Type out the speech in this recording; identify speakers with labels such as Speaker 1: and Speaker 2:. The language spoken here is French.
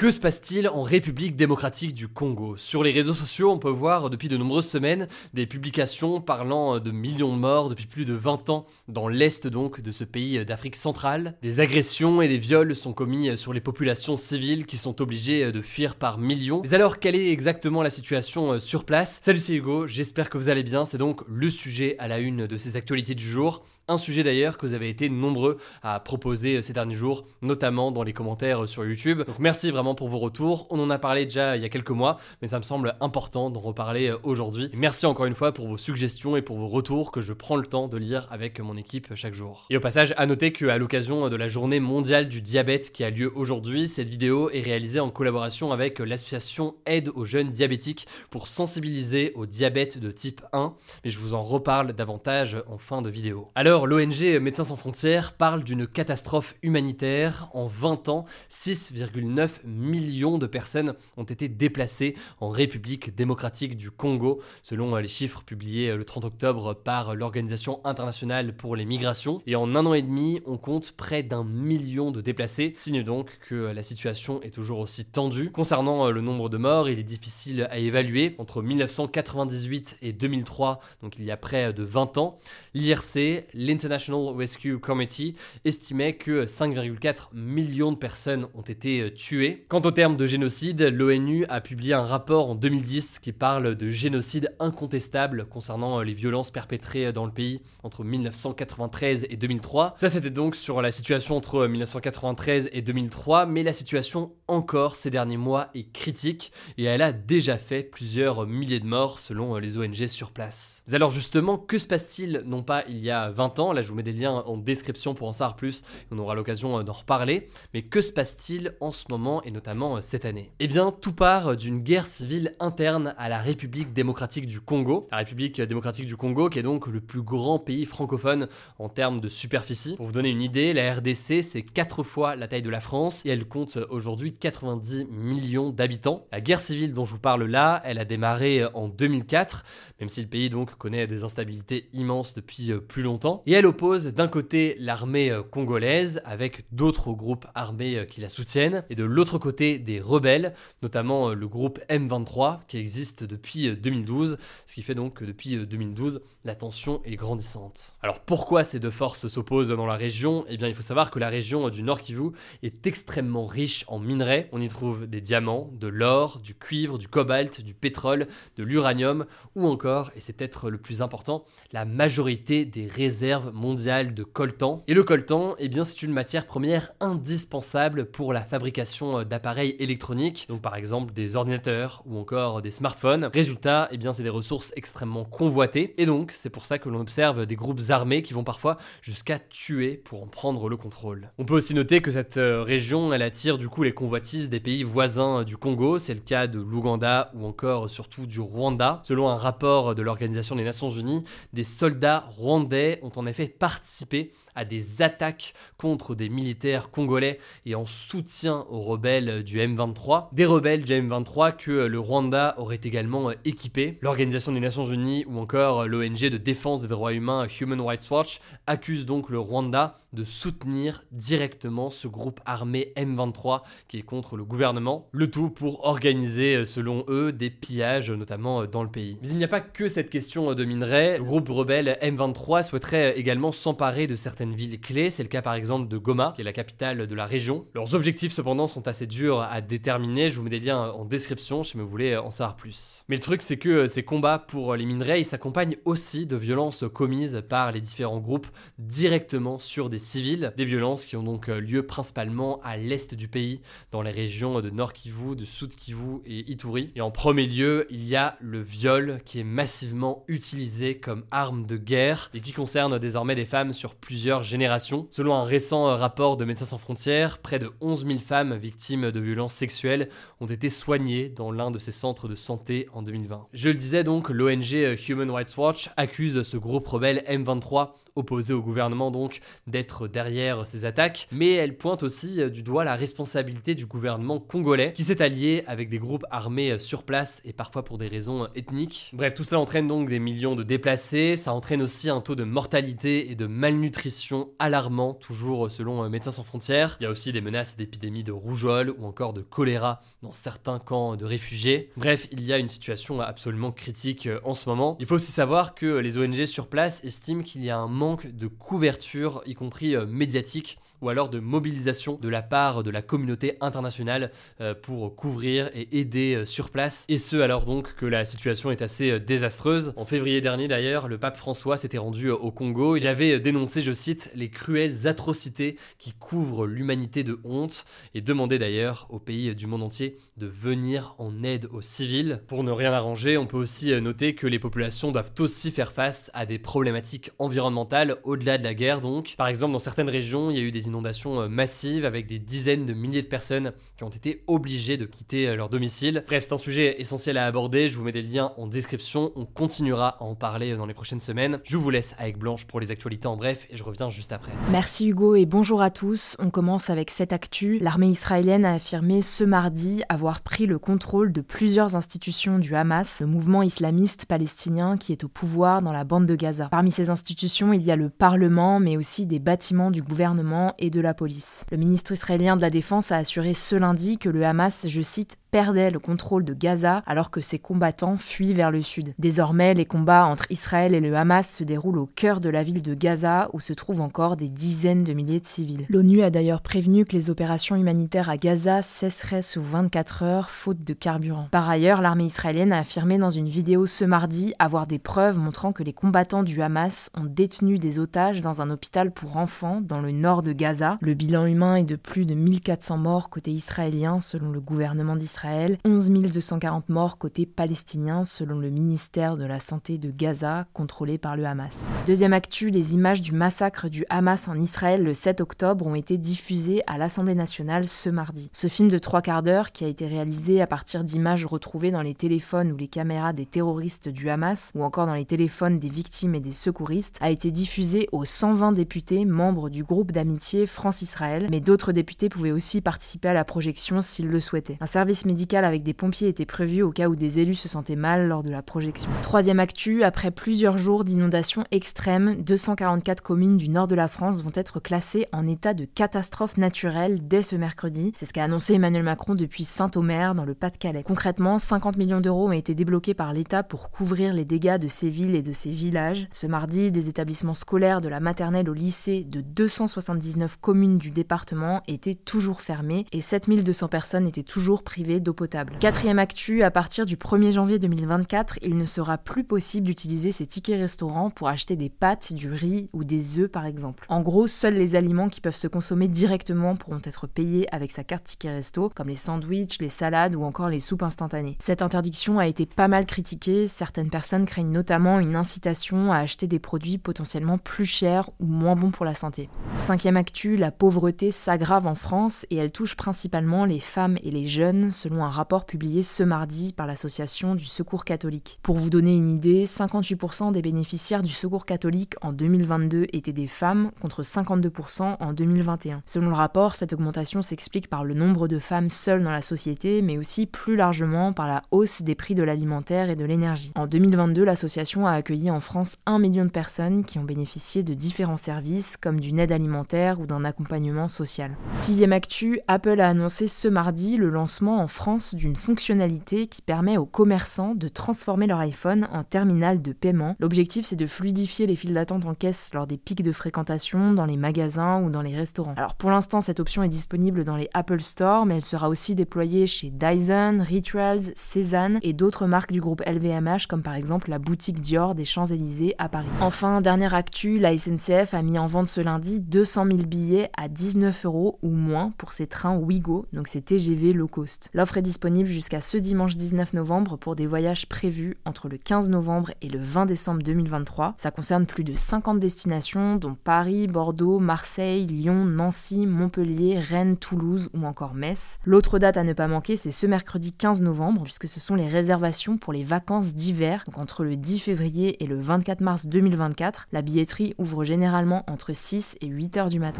Speaker 1: Que se passe-t-il en République démocratique du Congo? Sur les réseaux sociaux, on peut voir depuis de nombreuses semaines des publications parlant de millions de morts depuis plus de 20 ans dans l'est donc de ce pays d'Afrique centrale. Des agressions et des viols sont commis sur les populations civiles qui sont obligées de fuir par millions. Mais alors, quelle est exactement la situation sur place? Salut, c'est Hugo, j'espère que vous allez bien. C'est donc le sujet à la une de ces actualités du jour. Un sujet d'ailleurs que vous avez été nombreux à proposer ces derniers jours, notamment dans les commentaires sur YouTube. Donc merci vraiment pour vos retours. On en a parlé déjà il y a quelques mois, mais ça me semble important d'en reparler aujourd'hui. merci encore une fois pour vos suggestions et pour vos retours que je prends le temps de lire avec mon équipe chaque jour. Et au passage, à noter qu'à l'occasion de la journée mondiale du diabète qui a lieu aujourd'hui, cette vidéo est réalisée en collaboration avec l'association Aide aux jeunes diabétiques pour sensibiliser au diabète de type 1, mais je vous en reparle davantage en fin de vidéo. Alors, l'ONG Médecins sans frontières parle d'une catastrophe humanitaire. En 20 ans, 6,9 millions de personnes ont été déplacées en République démocratique du Congo, selon les chiffres publiés le 30 octobre par l'Organisation internationale pour les migrations. Et en un an et demi, on compte près d'un million de déplacés, signe donc que la situation est toujours aussi tendue. Concernant le nombre de morts, il est difficile à évaluer. Entre 1998 et 2003, donc il y a près de 20 ans, l'IRC, l'International Rescue Committee estimait que 5,4 millions de personnes ont été euh, tuées. Quant au terme de génocide, l'ONU a publié un rapport en 2010 qui parle de génocide incontestable concernant euh, les violences perpétrées dans le pays entre 1993 et 2003. Ça c'était donc sur la situation entre 1993 euh, et 2003, mais la situation encore ces derniers mois est critique et elle a déjà fait plusieurs milliers de morts selon les ONG sur place. Alors justement, que se passe-t-il? Non pas il y a 20 Là, je vous mets des liens en description pour en savoir plus. On aura l'occasion euh, d'en reparler. Mais que se passe-t-il en ce moment et notamment euh, cette année? Eh bien, tout part d'une guerre civile interne à la République démocratique du Congo. La République démocratique du Congo, qui est donc le plus grand pays francophone en termes de superficie. Pour vous donner une idée, la RDC, c'est 4 fois la taille de la France et elle compte aujourd'hui 90 millions d'habitants. La guerre civile dont je vous parle là, elle a démarré en 2004, même si le pays donc connaît des instabilités immenses depuis euh, plus longtemps. Et elle oppose d'un côté l'armée euh, congolaise avec d'autres groupes armés euh, qui la soutiennent, et de l'autre côté des rebelles, notamment euh, le groupe M23 qui existe depuis 2012, ce qui fait donc que depuis 2012 la tension est grandissante. Alors pourquoi ces deux forces s'opposent dans la région? Eh bien il faut savoir que la région du Nord Kivu est extrêmement riche en minerais, on y trouve des diamants, de l'or, du cuivre, du cobalt, du pétrole, de l'uranium, ou encore, et c'est peut-être le plus important, la majorité des réserves mondiale de coltan. Et le coltan, eh bien, c'est une matière première indispensable pour la fabrication euh, d'appareils électroniques, donc par exemple des ordinateurs ou encore des smartphones. Résultat, eh bien, c'est des ressources extrêmement convoitées, et donc c'est pour ça que l'on observe des groupes armés qui vont parfois jusqu'à tuer pour en prendre le contrôle. On peut aussi noter que cette euh, région, elle attire du coup les convoitises des pays voisins du Congo, c'est le cas de l'Ouganda ou encore surtout du Rwanda. Selon un rapport de l'Organisation des Nations Unies, des soldats rwandais ont en effet participer à des attaques contre des militaires congolais et en soutien aux rebelles du M23. Des rebelles du M23 que le Rwanda aurait également équipés. L'Organisation des Nations Unies ou encore l'ONG de défense des droits humains Human Rights Watch accusent donc le Rwanda de soutenir directement ce groupe armé M23 qui est contre le gouvernement. Le tout pour organiser, selon eux, des pillages, notamment dans le pays. Mais il n'y a pas que cette question de minerais. Le groupe rebelle M23 souhaiterait également s'emparer de certaines villes clés. C'est le cas par exemple de Goma, qui est la capitale de la région. Leurs objectifs cependant sont assez durs à déterminer. Je vous mets des liens en description si vous voulez en savoir plus. Mais le truc c'est que ces combats pour les minerais, s'accompagnent aussi de violences commises par les différents groupes directement sur des civils. Des violences qui ont donc lieu principalement à l'est du pays, dans les régions de Nord Kivu, de Sud Kivu et Ituri. Et en premier lieu, il y a le viol qui est massivement utilisé comme arme de guerre et qui concerne désormais des femmes sur plusieurs générations. Selon un récent rapport de Médecins sans frontières, près de 11 000 femmes victimes de violences sexuelles ont été soignées dans l'un de ces centres de santé en 2020. Je le disais donc, l'ONG Human Rights Watch accuse ce groupe rebelle M23 opposé au gouvernement donc d'être derrière ces attaques, mais elle pointe aussi euh, du doigt la responsabilité du gouvernement congolais qui s'est allié avec des groupes armés euh, sur place et parfois pour des raisons euh, ethniques. Bref, tout cela entraîne donc des millions de déplacés, ça entraîne aussi un taux de mortalité et de malnutrition alarmant, toujours selon Médecins sans frontières. Il y a aussi des menaces d'épidémies de rougeole ou encore de choléra dans certains camps de réfugiés. Bref, il y a une situation absolument critique en ce moment. Il faut aussi savoir que les ONG sur place estiment qu'il y a un manque de couverture, y compris euh, médiatique, ou alors de mobilisation de la part de la communauté internationale euh, pour couvrir et aider euh, sur place. Et ce alors donc que la situation est assez désastreuse. En février dernier d'ailleurs, le pape François s'était rendu au Congo. Il avait dénoncé, je cite, les cruelles atrocités qui couvrent l'humanité de honte et demandait d'ailleurs aux pays du monde entier de venir en aide aux civils. Pour ne rien arranger, on peut aussi noter que les populations doivent aussi faire face à des problématiques environnementales au-delà de la guerre donc. Par exemple, dans certaines régions, il y a eu des inondations euh, massives avec des dizaines de milliers de personnes qui ont été obligées de quitter euh, leur domicile. Bref, c'est un sujet essentiel à aborder, je vous mets des liens en description, on continuera à en parler dans les prochaines semaines. Je vous laisse avec Blanche pour les actualités en bref et je reviens juste après.
Speaker 2: Merci Hugo et bonjour à tous. On commence avec cette actu. L'armée israélienne a affirmé ce mardi avoir pris le contrôle de plusieurs institutions du Hamas, le mouvement islamiste palestinien qui est au pouvoir dans la bande de Gaza. Parmi ces institutions, il y a le Parlement, mais aussi des bâtiments du gouvernement et de la police. Le ministre israélien de la Défense a assuré ce lundi que le Hamas, je cite, perdait le contrôle de Gaza alors que ses combattants fuient vers le sud. Désormais, les combats entre Israël et le Hamas se déroulent au cœur de la ville de Gaza où se trouvent encore des dizaines de milliers de civils. L'ONU a d'ailleurs prévenu que les opérations humanitaires à Gaza cesseraient sous 24 heures faute de carburant. Par ailleurs, l'armée israélienne a affirmé dans une vidéo ce mardi avoir des preuves montrant que les combattants du Hamas ont détenu des otages dans un hôpital pour enfants dans le nord de Gaza. Le bilan humain est de plus de 1400 morts côté israélien selon le gouvernement d'Israël 11 240 morts côté palestinien selon le ministère de la Santé de Gaza, contrôlé par le Hamas. Deuxième actu, les images du massacre du Hamas en Israël le 7 octobre ont été diffusées à l'Assemblée nationale ce mardi. Ce film de trois quarts d'heure, qui a été réalisé à partir d'images retrouvées dans les téléphones ou les caméras des terroristes du Hamas, ou encore dans les téléphones des victimes et des secouristes, a été diffusé aux 120 députés membres du groupe d'amitié France-Israël, mais d'autres députés pouvaient aussi participer à la projection s'ils le souhaitaient. Un service médical avec des pompiers était prévu au cas où des élus se sentaient mal lors de la projection. Troisième actu, après plusieurs jours d'inondations extrêmes, 244 communes du nord de la France vont être classées en état de catastrophe naturelle dès ce mercredi. C'est ce qu'a annoncé Emmanuel Macron depuis Saint-Omer dans le Pas-de-Calais. Concrètement, 50 millions d'euros ont été débloqués par l'État pour couvrir les dégâts de ces villes et de ces villages. Ce mardi, des établissements scolaires de la maternelle au lycée de 279 communes du département étaient toujours fermés et 7200 personnes étaient toujours privées d'eau potable. Quatrième actu, à partir du 1er janvier 2024, il ne sera plus possible d'utiliser ces tickets restaurants pour acheter des pâtes, du riz ou des œufs par exemple. En gros, seuls les aliments qui peuvent se consommer directement pourront être payés avec sa carte ticket resto, comme les sandwichs, les salades ou encore les soupes instantanées. Cette interdiction a été pas mal critiquée, certaines personnes craignent notamment une incitation à acheter des produits potentiellement plus chers ou moins bons pour la santé. Cinquième actu, la pauvreté s'aggrave en France et elle touche principalement les femmes et les jeunes selon un rapport publié ce mardi par l'association du Secours catholique. Pour vous donner une idée, 58% des bénéficiaires du Secours catholique en 2022 étaient des femmes contre 52% en 2021. Selon le rapport, cette augmentation s'explique par le nombre de femmes seules dans la société, mais aussi plus largement par la hausse des prix de l'alimentaire et de l'énergie. En 2022, l'association a accueilli en France un million de personnes qui ont bénéficié de différents services comme d'une aide alimentaire ou d'un accompagnement social. Sixième actu, Apple a annoncé ce mardi le lancement en France d'une fonctionnalité qui permet aux commerçants de transformer leur iPhone en terminal de paiement. L'objectif c'est de fluidifier les files d'attente en caisse lors des pics de fréquentation dans les magasins ou dans les restaurants. Alors pour l'instant cette option est disponible dans les Apple Store mais elle sera aussi déployée chez Dyson, Rituals, Cézanne et d'autres marques du groupe LVMH comme par exemple la boutique Dior des Champs-Élysées à Paris. Enfin, dernière actu, la SNCF a mis en vente ce lundi 200 000 billets à 19 euros ou moins pour ces trains Ouigo, donc ces TGV low cost. L'offre est disponible jusqu'à ce dimanche 19 novembre pour des voyages prévus entre le 15 novembre et le 20 décembre 2023. Ça concerne plus de 50 destinations, dont Paris, Bordeaux, Marseille, Lyon, Nancy, Montpellier, Rennes, Toulouse ou encore Metz. L'autre date à ne pas manquer, c'est ce mercredi 15 novembre, puisque ce sont les réservations pour les vacances d'hiver, donc entre le 10 février et le 24 mars 2024. La billetterie ouvre généralement entre 6 et 8 heures du matin.